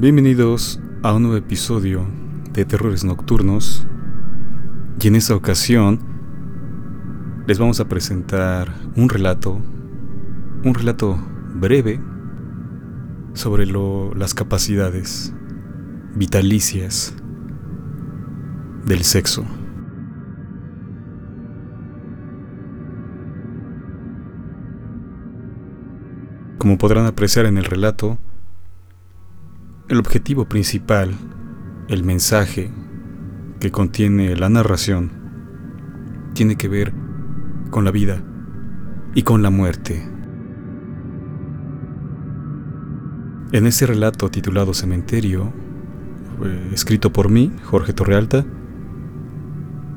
Bienvenidos a un nuevo episodio de Terrores Nocturnos y en esta ocasión les vamos a presentar un relato, un relato breve sobre las capacidades vitalicias del sexo. Como podrán apreciar en el relato, el objetivo principal, el mensaje que contiene la narración, tiene que ver con la vida y con la muerte. En ese relato titulado Cementerio, escrito por mí, Jorge Torrealta,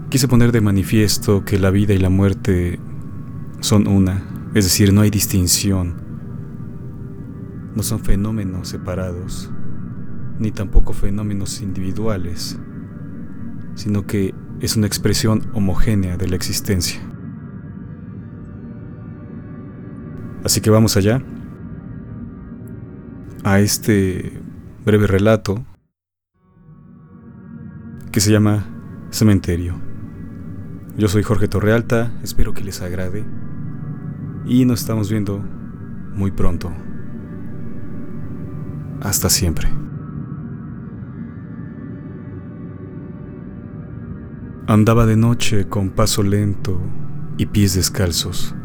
quise poner de manifiesto que la vida y la muerte son una, es decir, no hay distinción, no son fenómenos separados ni tampoco fenómenos individuales, sino que es una expresión homogénea de la existencia. Así que vamos allá a este breve relato que se llama Cementerio. Yo soy Jorge Torrealta, espero que les agrade y nos estamos viendo muy pronto. Hasta siempre. Andaba de noche con paso lento y pies descalzos.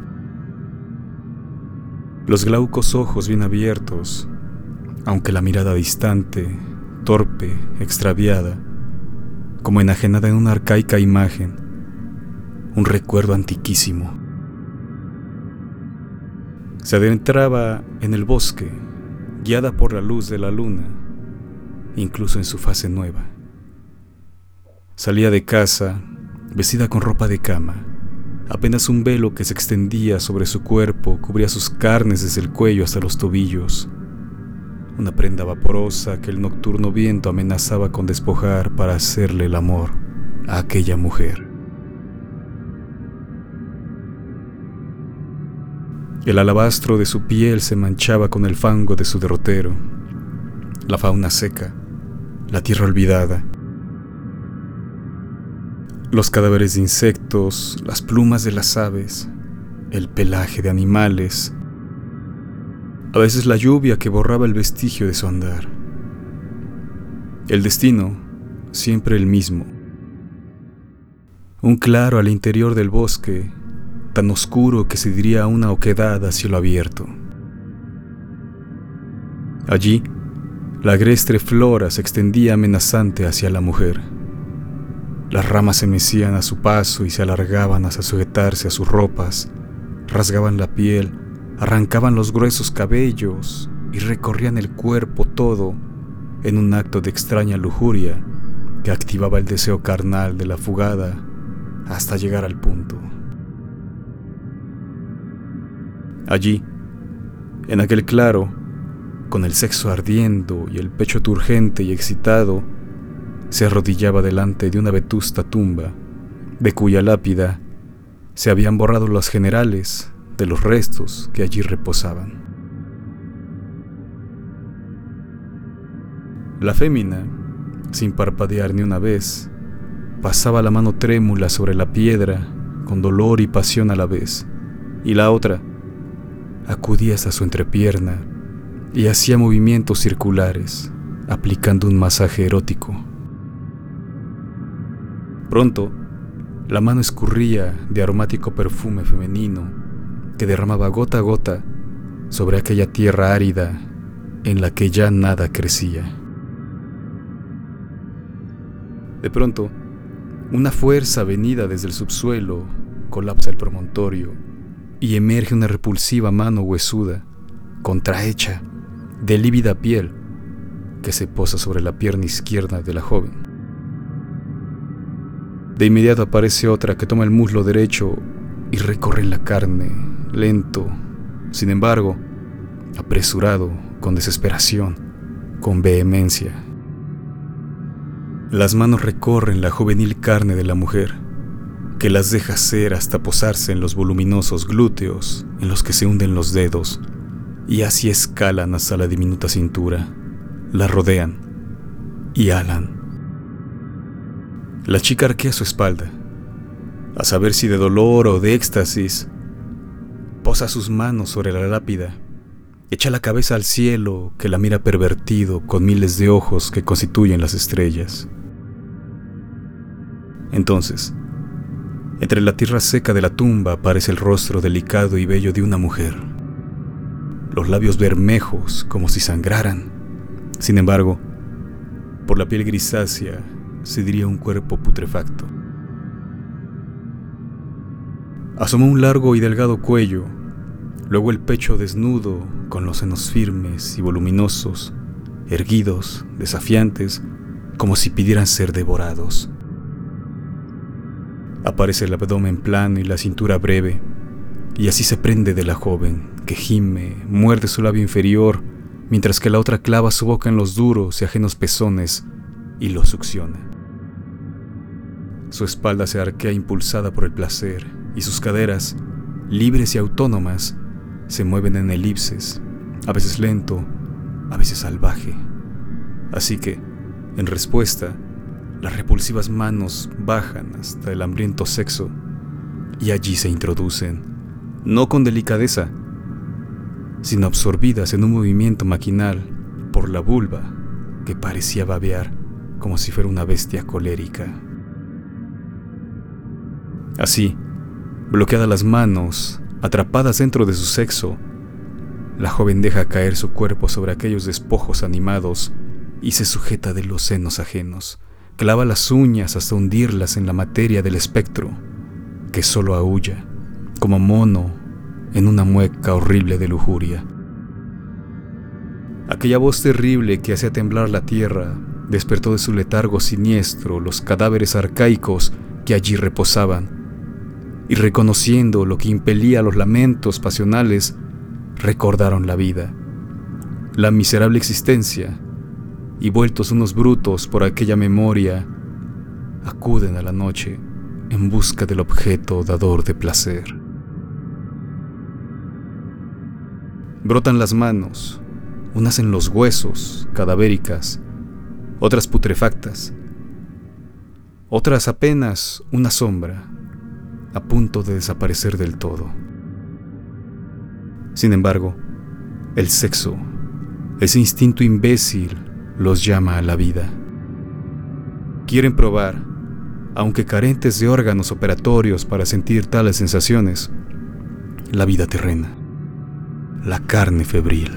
Los glaucos ojos bien abiertos, aunque la mirada distante, torpe, extraviada, como enajenada en una arcaica imagen, un recuerdo antiquísimo. Se adentraba en el bosque, guiada por la luz de la luna, incluso en su fase nueva. Salía de casa, vestida con ropa de cama. Apenas un velo que se extendía sobre su cuerpo cubría sus carnes desde el cuello hasta los tobillos. Una prenda vaporosa que el nocturno viento amenazaba con despojar para hacerle el amor a aquella mujer. El alabastro de su piel se manchaba con el fango de su derrotero, la fauna seca, la tierra olvidada, los cadáveres de insectos, las plumas de las aves, el pelaje de animales, a veces la lluvia que borraba el vestigio de su andar. El destino, siempre el mismo. Un claro al interior del bosque, tan oscuro que se diría una oquedad a cielo abierto. Allí, la agrestre flora se extendía amenazante hacia la mujer las ramas se mecían a su paso y se alargaban hasta sujetarse a sus ropas, rasgaban la piel, arrancaban los gruesos cabellos y recorrían el cuerpo todo en un acto de extraña lujuria que activaba el deseo carnal de la fugada hasta llegar al punto. Allí, en aquel claro, con el sexo ardiendo y el pecho turgente y excitado, se arrodillaba delante de una vetusta tumba, de cuya lápida se habían borrado los generales de los restos que allí reposaban. La fémina, sin parpadear ni una vez, pasaba la mano trémula sobre la piedra con dolor y pasión a la vez, y la otra acudía hasta su entrepierna y hacía movimientos circulares, aplicando un masaje erótico. Pronto, la mano escurría de aromático perfume femenino que derramaba gota a gota sobre aquella tierra árida en la que ya nada crecía. De pronto, una fuerza venida desde el subsuelo colapsa el promontorio y emerge una repulsiva mano huesuda, contrahecha, de lívida piel, que se posa sobre la pierna izquierda de la joven. De inmediato aparece otra que toma el muslo derecho y recorre la carne, lento, sin embargo, apresurado, con desesperación, con vehemencia. Las manos recorren la juvenil carne de la mujer, que las deja ser hasta posarse en los voluminosos glúteos en los que se hunden los dedos, y así escalan hasta la diminuta cintura, la rodean y alan. La chica arquea su espalda, a saber si de dolor o de éxtasis, posa sus manos sobre la lápida, echa la cabeza al cielo que la mira pervertido con miles de ojos que constituyen las estrellas. Entonces, entre la tierra seca de la tumba aparece el rostro delicado y bello de una mujer, los labios bermejos como si sangraran. Sin embargo, por la piel grisácea se diría un cuerpo putrefacto. Asomó un largo y delgado cuello, luego el pecho desnudo con los senos firmes y voluminosos, erguidos, desafiantes, como si pidieran ser devorados. Aparece el abdomen plano y la cintura breve, y así se prende de la joven, que gime, muerde su labio inferior, mientras que la otra clava su boca en los duros y ajenos pezones y lo succiona. Su espalda se arquea impulsada por el placer, y sus caderas, libres y autónomas, se mueven en elipses, a veces lento, a veces salvaje. Así que, en respuesta, las repulsivas manos bajan hasta el hambriento sexo y allí se introducen, no con delicadeza, sino absorbidas en un movimiento maquinal por la vulva que parecía babear como si fuera una bestia colérica. Así, bloqueadas las manos, atrapadas dentro de su sexo, la joven deja caer su cuerpo sobre aquellos despojos animados y se sujeta de los senos ajenos clava las uñas hasta hundirlas en la materia del espectro, que solo aúlla, como mono en una mueca horrible de lujuria. Aquella voz terrible que hacía temblar la tierra despertó de su letargo siniestro los cadáveres arcaicos que allí reposaban, y reconociendo lo que impelía los lamentos pasionales, recordaron la vida, la miserable existencia y vueltos unos brutos por aquella memoria, acuden a la noche en busca del objeto dador de placer. Brotan las manos, unas en los huesos, cadavéricas, otras putrefactas, otras apenas una sombra, a punto de desaparecer del todo. Sin embargo, el sexo, ese instinto imbécil los llama a la vida. Quieren probar, aunque carentes de órganos operatorios para sentir tales sensaciones, la vida terrena, la carne febril.